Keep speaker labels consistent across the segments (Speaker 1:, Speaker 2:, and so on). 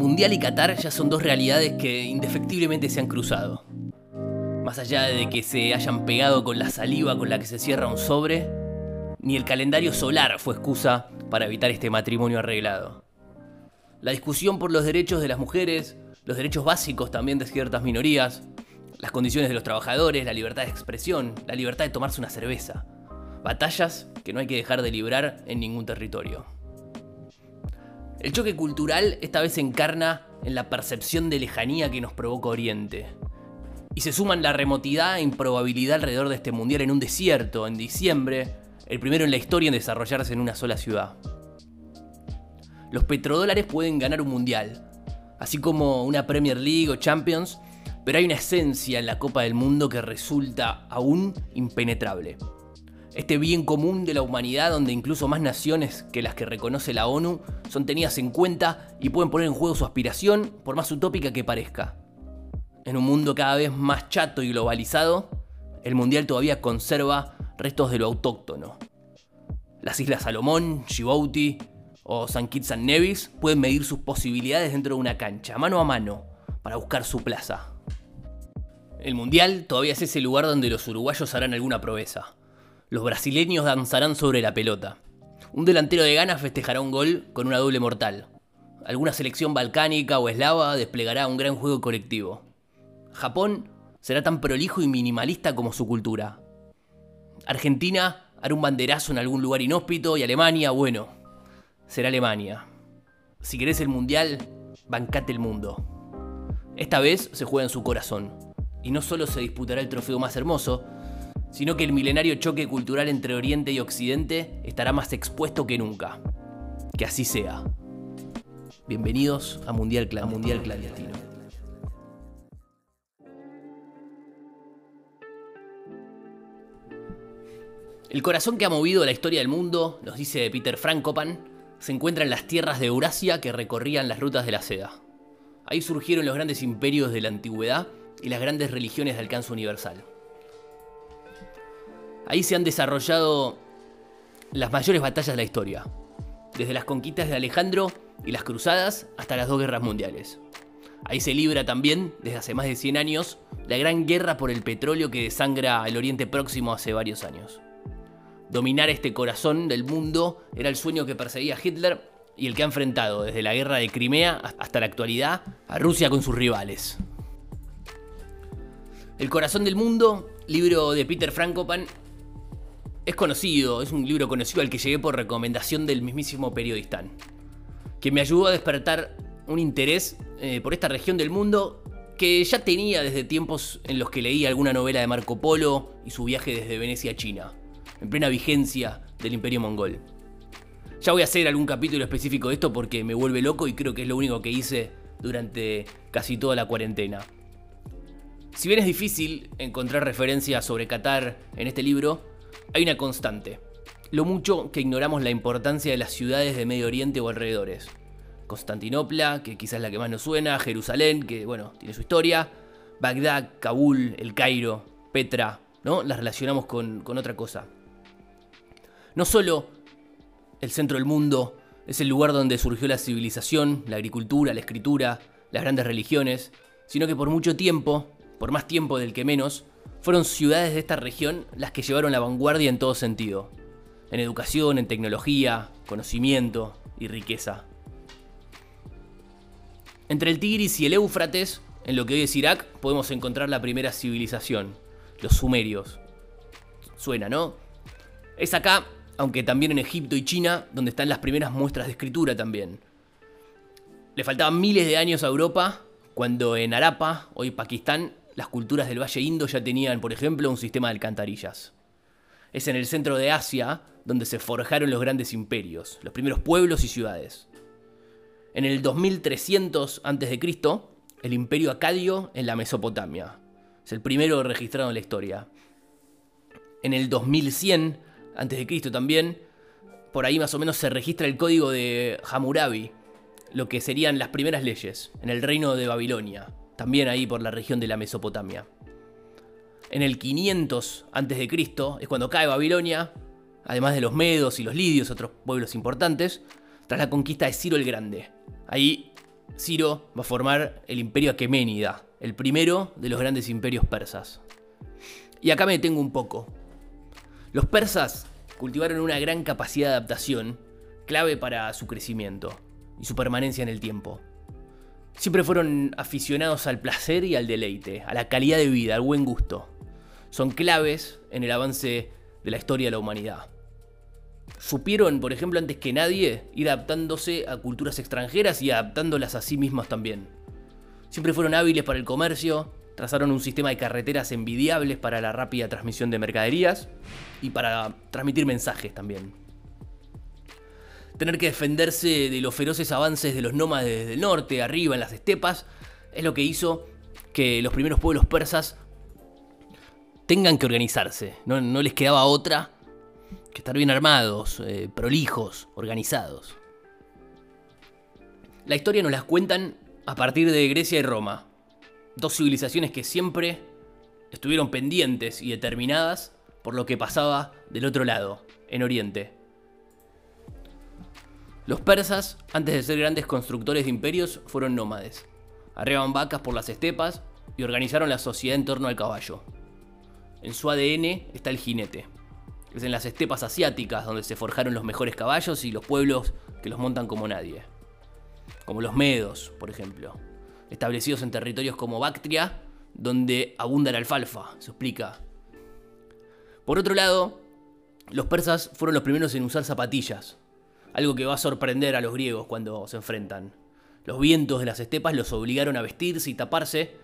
Speaker 1: Mundial y Qatar ya son dos realidades que indefectiblemente se han cruzado. Más allá de que se hayan pegado con la saliva con la que se cierra un sobre, ni el calendario solar fue excusa para evitar este matrimonio arreglado. La discusión por los derechos de las mujeres, los derechos básicos también de ciertas minorías, las condiciones de los trabajadores, la libertad de expresión, la libertad de tomarse una cerveza. Batallas que no hay que dejar de librar en ningún territorio. El choque cultural esta vez se encarna en la percepción de lejanía que nos provoca Oriente. Y se suman la remotidad e improbabilidad alrededor de este mundial en un desierto, en diciembre, el primero en la historia en desarrollarse en una sola ciudad. Los petrodólares pueden ganar un mundial, así como una Premier League o Champions, pero hay una esencia en la Copa del Mundo que resulta aún impenetrable este bien común de la humanidad donde incluso más naciones que las que reconoce la ONU son tenidas en cuenta y pueden poner en juego su aspiración, por más utópica que parezca. En un mundo cada vez más chato y globalizado, el Mundial todavía conserva restos de lo autóctono. Las Islas Salomón, Djibouti o San Kitts and Nevis pueden medir sus posibilidades dentro de una cancha, mano a mano, para buscar su plaza. El Mundial todavía es ese lugar donde los uruguayos harán alguna proeza los brasileños danzarán sobre la pelota. Un delantero de ganas festejará un gol con una doble mortal. Alguna selección balcánica o eslava desplegará un gran juego colectivo. Japón será tan prolijo y minimalista como su cultura. Argentina hará un banderazo en algún lugar inhóspito y Alemania, bueno, será Alemania. Si querés el mundial, bancate el mundo. Esta vez se juega en su corazón. Y no solo se disputará el trofeo más hermoso, sino que el milenario choque cultural entre Oriente y Occidente estará más expuesto que nunca. Que así sea. Bienvenidos a Mundial, Clan Mundial Clandestino. El corazón que ha movido la historia del mundo, nos dice Peter Frankopan, se encuentra en las tierras de Eurasia que recorrían las rutas de la seda. Ahí surgieron los grandes imperios de la antigüedad y las grandes religiones de alcance universal. Ahí se han desarrollado las mayores batallas de la historia, desde las conquistas de Alejandro y las cruzadas hasta las dos guerras mundiales. Ahí se libra también, desde hace más de 100 años, la gran guerra por el petróleo que desangra el Oriente Próximo hace varios años. Dominar este corazón del mundo era el sueño que perseguía Hitler y el que ha enfrentado desde la guerra de Crimea hasta la actualidad a Rusia con sus rivales. El corazón del mundo, libro de Peter Frankopan, es conocido, es un libro conocido al que llegué por recomendación del mismísimo periodista, que me ayudó a despertar un interés eh, por esta región del mundo que ya tenía desde tiempos en los que leí alguna novela de Marco Polo y su viaje desde Venecia a China, en plena vigencia del imperio mongol. Ya voy a hacer algún capítulo específico de esto porque me vuelve loco y creo que es lo único que hice durante casi toda la cuarentena. Si bien es difícil encontrar referencias sobre Qatar en este libro, hay una constante. Lo mucho que ignoramos la importancia de las ciudades de Medio Oriente o alrededores. Constantinopla, que quizás es la que más nos suena, Jerusalén, que bueno, tiene su historia, Bagdad, Kabul, El Cairo, Petra, ¿no? Las relacionamos con, con otra cosa. No solo el centro del mundo es el lugar donde surgió la civilización, la agricultura, la escritura, las grandes religiones, sino que por mucho tiempo, por más tiempo del que menos, fueron ciudades de esta región las que llevaron la vanguardia en todo sentido. En educación, en tecnología, conocimiento y riqueza. Entre el Tigris y el Éufrates, en lo que hoy es Irak, podemos encontrar la primera civilización, los sumerios. Suena, ¿no? Es acá, aunque también en Egipto y China, donde están las primeras muestras de escritura también. Le faltaban miles de años a Europa, cuando en Arapa, hoy Pakistán, las culturas del Valle Indo ya tenían, por ejemplo, un sistema de alcantarillas. Es en el centro de Asia donde se forjaron los grandes imperios, los primeros pueblos y ciudades. En el 2300 a.C., el imperio acadio en la Mesopotamia. Es el primero registrado en la historia. En el 2100 a.C. también, por ahí más o menos se registra el código de Hammurabi, lo que serían las primeras leyes en el reino de Babilonia también ahí por la región de la Mesopotamia. En el 500 a.C. es cuando cae Babilonia, además de los medos y los lidios, otros pueblos importantes, tras la conquista de Ciro el Grande. Ahí Ciro va a formar el imperio aqueménida, el primero de los grandes imperios persas. Y acá me detengo un poco. Los persas cultivaron una gran capacidad de adaptación, clave para su crecimiento y su permanencia en el tiempo. Siempre fueron aficionados al placer y al deleite, a la calidad de vida, al buen gusto. Son claves en el avance de la historia de la humanidad. Supieron, por ejemplo, antes que nadie, ir adaptándose a culturas extranjeras y adaptándolas a sí mismas también. Siempre fueron hábiles para el comercio, trazaron un sistema de carreteras envidiables para la rápida transmisión de mercaderías y para transmitir mensajes también. Tener que defenderse de los feroces avances de los nómades del norte, arriba en las estepas, es lo que hizo que los primeros pueblos persas tengan que organizarse. No, les quedaba otra que estar bien armados, eh, prolijos, organizados. La historia nos las cuentan a partir de Grecia y Roma, dos civilizaciones que siempre estuvieron pendientes y determinadas por lo que pasaba del otro lado, en Oriente. Los persas, antes de ser grandes constructores de imperios, fueron nómades. Arreaban vacas por las estepas y organizaron la sociedad en torno al caballo. En su ADN está el jinete. Es en las estepas asiáticas donde se forjaron los mejores caballos y los pueblos que los montan como nadie. Como los medos, por ejemplo. Establecidos en territorios como Bactria, donde abunda la alfalfa, se explica. Por otro lado, los persas fueron los primeros en usar zapatillas, algo que va a sorprender a los griegos cuando se enfrentan. Los vientos de las estepas los obligaron a vestirse y taparse,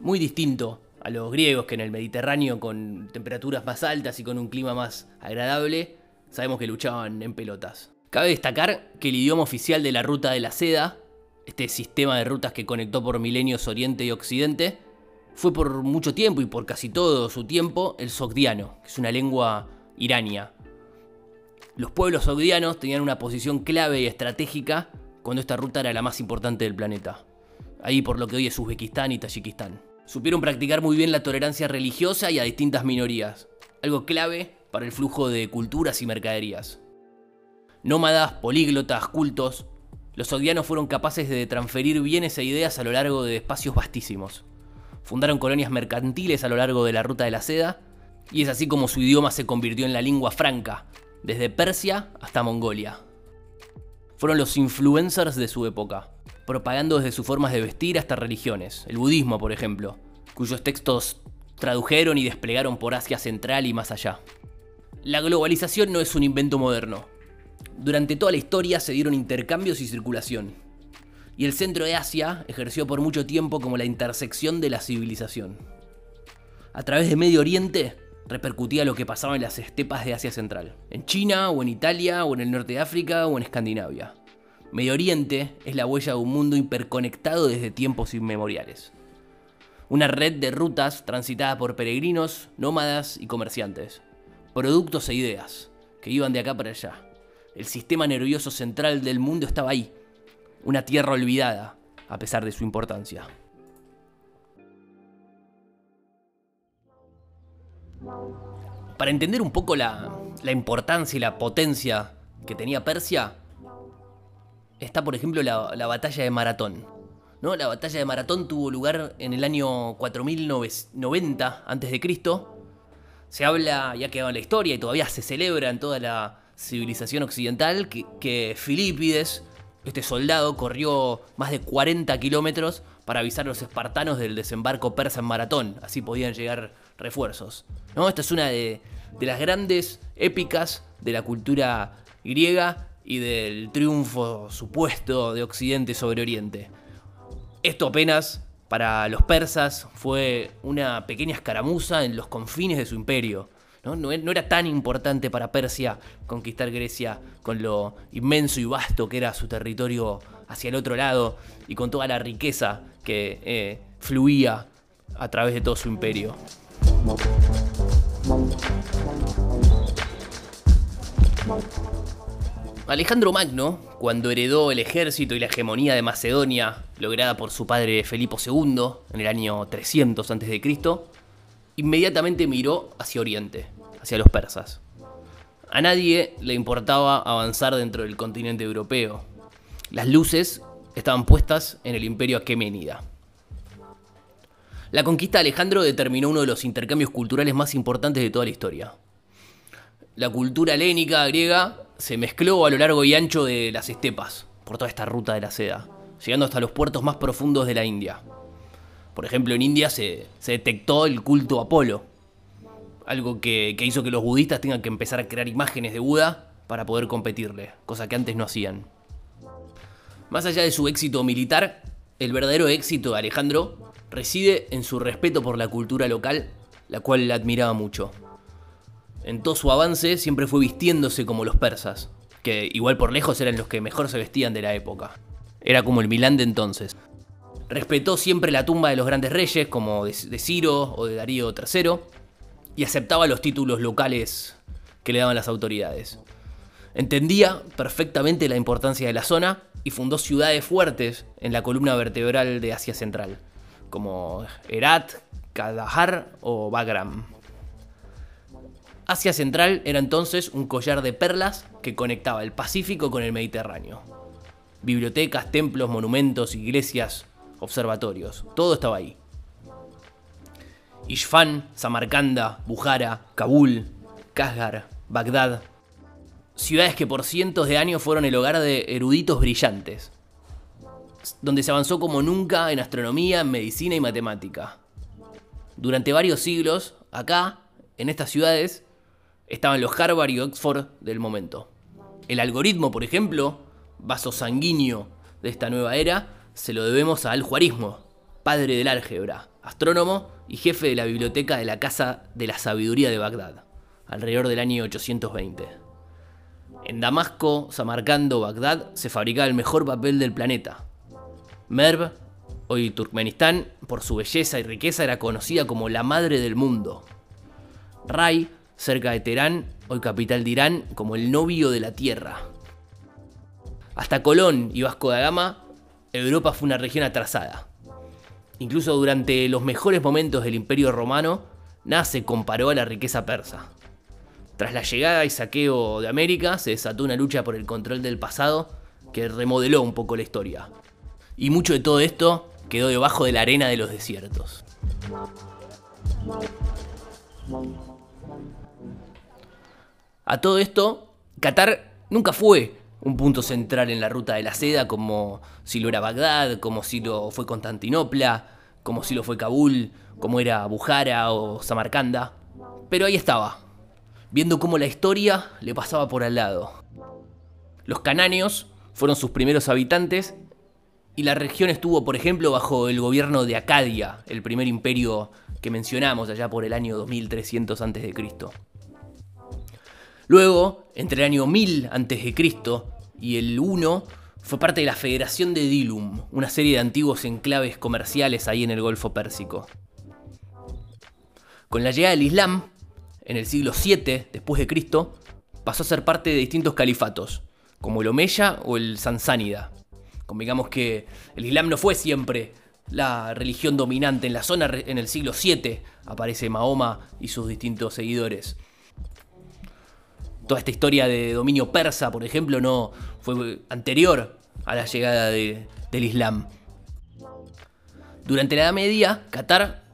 Speaker 1: muy distinto a los griegos que en el Mediterráneo con temperaturas más altas y con un clima más agradable, sabemos que luchaban en pelotas. Cabe destacar que el idioma oficial de la Ruta de la Seda, este sistema de rutas que conectó por milenios Oriente y Occidente, fue por mucho tiempo y por casi todo su tiempo el sogdiano, que es una lengua irania, los pueblos saudianos tenían una posición clave y estratégica cuando esta ruta era la más importante del planeta. Ahí por lo que hoy es Uzbekistán y Tayikistán. Supieron practicar muy bien la tolerancia religiosa y a distintas minorías, algo clave para el flujo de culturas y mercaderías. Nómadas, políglotas, cultos, los saudianos fueron capaces de transferir bienes e ideas a lo largo de espacios vastísimos. Fundaron colonias mercantiles a lo largo de la ruta de la seda, y es así como su idioma se convirtió en la lengua franca, desde Persia hasta Mongolia. Fueron los influencers de su época, propagando desde sus formas de vestir hasta religiones, el budismo por ejemplo, cuyos textos tradujeron y desplegaron por Asia Central y más allá. La globalización no es un invento moderno. Durante toda la historia se dieron intercambios y circulación. Y el centro de Asia ejerció por mucho tiempo como la intersección de la civilización. A través de Medio Oriente repercutía lo que pasaba en las estepas de Asia Central, en China o en Italia o en el norte de África o en Escandinavia. Medio Oriente es la huella de un mundo hiperconectado desde tiempos inmemoriales. Una red de rutas transitada por peregrinos, nómadas y comerciantes, productos e ideas que iban de acá para allá. El sistema nervioso central del mundo estaba ahí, una tierra olvidada, a pesar de su importancia. Para entender un poco la, importancia y la potencia que tenía Persia, está por ejemplo la, batalla de Maratón. ¿no? La batalla de Maratón tuvo lugar en el año 4090 a.C. Se habla, ya quedado en la historia y todavía se celebra en toda la civilización occidental, que, que Filipides, este soldado, corrió más de 40 kilómetros para avisar a los espartanos del desembarco persa en Maratón. Así podían llegar refuerzos. ¿no? Esta es una de, las grandes épicas de la cultura griega y del triunfo supuesto de Occidente sobre Oriente. Esto apenas para los persas fue una pequeña escaramuza en los confines de su imperio. ¿no? No, era tan importante para Persia conquistar Grecia con lo inmenso y vasto que era su territorio hacia el otro lado y con toda la riqueza que eh, fluía a través de todo su imperio. Alejandro Magno, cuando heredó el ejército y la hegemonía de Macedonia, lograda por su padre Felipo II en el año 300 a.C., inmediatamente miró hacia Oriente, hacia los persas. A nadie le importaba avanzar dentro del continente europeo. Las luces estaban puestas en el imperio aqueménida. La conquista de Alejandro determinó uno de los intercambios culturales más importantes de toda la historia. La cultura helénica griega se mezcló a lo largo y ancho de las estepas, por toda esta ruta de la seda, llegando hasta los puertos más profundos de la India. Por ejemplo, en India se, detectó el culto a Apolo, algo que, que hizo que los budistas tengan que empezar a crear imágenes de Buda para poder competirle, cosa que antes no hacían. Más allá de su éxito militar, el verdadero éxito de Alejandro reside en su respeto por la cultura local, la cual le admiraba mucho. En todo su avance siempre fue vistiéndose como los persas, que igual por lejos eran los que mejor se vestían de la época. Era como el Milán de entonces. Respetó siempre la tumba de los grandes reyes, como de, Ciro o de Darío III, y aceptaba los títulos locales que le daban las autoridades. Entendía perfectamente la importancia de la zona y fundó ciudades fuertes en la columna vertebral de Asia Central como Herat, Kandahar o Bagram. Asia Central era entonces un collar de perlas que conectaba el Pacífico con el Mediterráneo. Bibliotecas, templos, monumentos, iglesias, observatorios, todo estaba ahí. Ishfan, Samarcanda, Bujara, Kabul, Kashgar, Bagdad. Ciudades que por cientos de años fueron el hogar de eruditos brillantes, donde se avanzó como nunca en astronomía, medicina y matemática. Durante varios siglos, acá, en estas ciudades, estaban los Harvard y Oxford del momento. El algoritmo, por ejemplo, vaso sanguíneo de esta nueva era, se lo debemos a Al-Juarismo, padre del álgebra, astrónomo y jefe de la biblioteca de la Casa de la Sabiduría de Bagdad, alrededor del año 820. En Damasco, Samarcando, Bagdad, se fabricaba el mejor papel del planeta, Merv, hoy Turkmenistán, por su belleza y riqueza era conocida como la madre del mundo. Ray, cerca de Teherán, hoy capital de Irán, como el novio de la tierra. Hasta Colón y Vasco da Gama, Europa fue una región atrasada. Incluso durante los mejores momentos del Imperio Romano, nada se comparó a la riqueza persa. Tras la llegada y saqueo de América, se desató una lucha por el control del pasado que remodeló un poco la historia. Y mucho de todo esto quedó debajo de la arena de los desiertos. A todo esto, Qatar nunca fue un punto central en la ruta de la seda como si lo era Bagdad, como si lo fue Constantinopla, como si lo fue Kabul, como era Bujara o Samarcanda. Pero ahí estaba, viendo cómo la historia le pasaba por al lado. Los canáneos fueron sus primeros habitantes y la región estuvo, por ejemplo, bajo el gobierno de Acadia, el primer imperio que mencionamos allá por el año 2300 a.C. Luego, entre el año 1000 a.C. y el 1, fue parte de la Federación de Dilum, una serie de antiguos enclaves comerciales ahí en el Golfo Pérsico. Con la llegada del Islam, en el siglo 7 después de Cristo, pasó a ser parte de distintos califatos, como el Omeya o el Sansánida. Convengamos que el Islam no fue siempre la religión dominante en la zona. En el siglo VII aparece Mahoma y sus distintos seguidores. Toda esta historia de dominio persa, por ejemplo, no fue anterior a la llegada del Islam. Durante la Edad Media, Qatar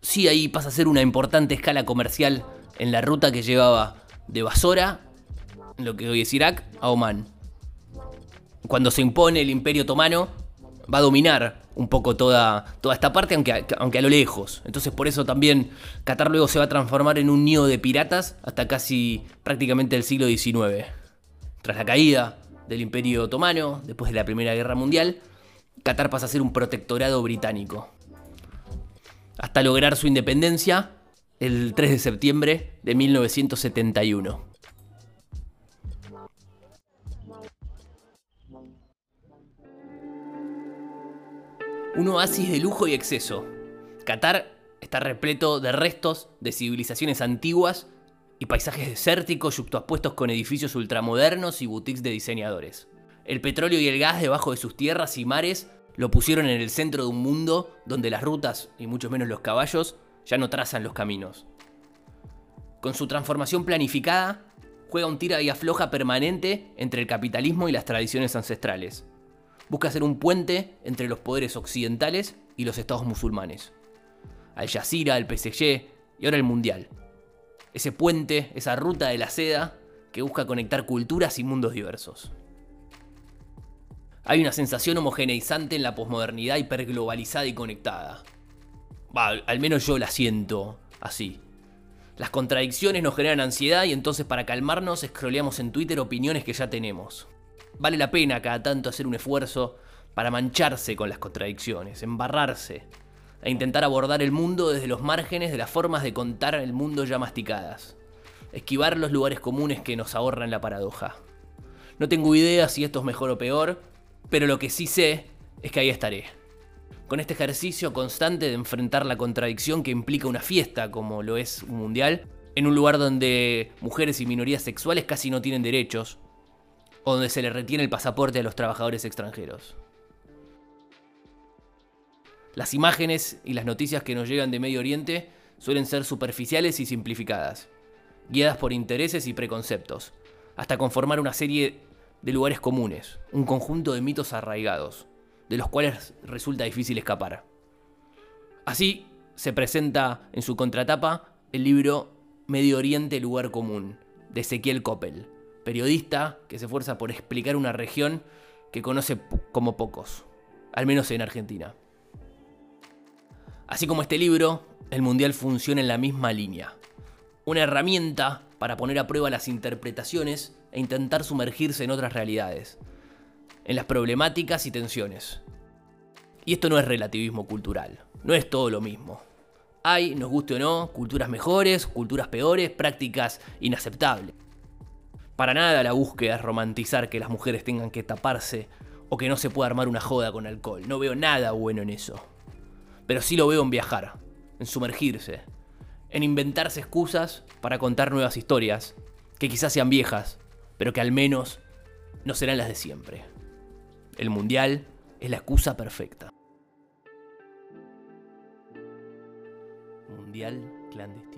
Speaker 1: sí ahí pasa a ser una importante escala comercial en la ruta que llevaba de Basora, lo que hoy es Irak, a Omán cuando se impone el imperio otomano, va a dominar un poco toda, toda esta parte, aunque, aunque a lo lejos. Entonces por eso también Qatar luego se va a transformar en un nido de piratas hasta casi prácticamente el siglo XIX. Tras la caída del imperio otomano, después de la Primera Guerra Mundial, Qatar pasa a ser un protectorado británico. Hasta lograr su independencia el 3 de septiembre de 1971. Un oasis de lujo y exceso. Qatar está repleto de restos de civilizaciones antiguas y paisajes desérticos yuxtapuestos con edificios ultramodernos y boutiques de diseñadores. El petróleo y el gas debajo de sus tierras y mares lo pusieron en el centro de un mundo donde las rutas, y mucho menos los caballos, ya no trazan los caminos. Con su transformación planificada, juega un tira y afloja permanente entre el capitalismo y las tradiciones ancestrales busca ser un puente entre los poderes occidentales y los estados musulmanes. Al Jazeera, al PSG y ahora el Mundial. Ese puente, esa ruta de la seda que busca conectar culturas y mundos diversos. Hay una sensación homogeneizante en la posmodernidad hiperglobalizada y conectada. al menos yo la siento así. Las contradicciones nos generan ansiedad y entonces para calmarnos scrolleamos en Twitter opiniones que ya tenemos. Vale la pena cada tanto hacer un esfuerzo para mancharse con las contradicciones, embarrarse, e intentar abordar el mundo desde los márgenes de las formas de contar el mundo ya masticadas. Esquivar los lugares comunes que nos ahorran la paradoja. No tengo idea si esto es mejor o peor, pero lo que sí sé es que ahí estaré. Con este ejercicio constante de enfrentar la contradicción que implica una fiesta como lo es un mundial, en un lugar donde mujeres y minorías sexuales casi no tienen derechos, o donde se le retiene el pasaporte a los trabajadores extranjeros. Las imágenes y las noticias que nos llegan de Medio Oriente suelen ser superficiales y simplificadas, guiadas por intereses y preconceptos, hasta conformar una serie de lugares comunes, un conjunto de mitos arraigados, de los cuales resulta difícil escapar. Así se presenta en su contratapa el libro Medio Oriente, lugar común, de Ezequiel Coppel, periodista que se esfuerza por explicar una región que conoce como pocos, al menos en Argentina. Así como este libro, el Mundial funciona en la misma línea. Una herramienta para poner a prueba las interpretaciones e intentar sumergirse en otras realidades, en las problemáticas y tensiones. Y esto no es relativismo cultural, no es todo lo mismo. Hay, nos guste o no, culturas mejores, culturas peores, prácticas inaceptables. Para nada la búsqueda es romantizar que las mujeres tengan que taparse o que no se pueda armar una joda con alcohol. No veo nada bueno en eso. Pero sí lo veo en viajar, en sumergirse, en inventarse excusas para contar nuevas historias, que quizás sean viejas, pero que al menos no serán las de siempre. El mundial es la excusa perfecta. Mundial clandestino.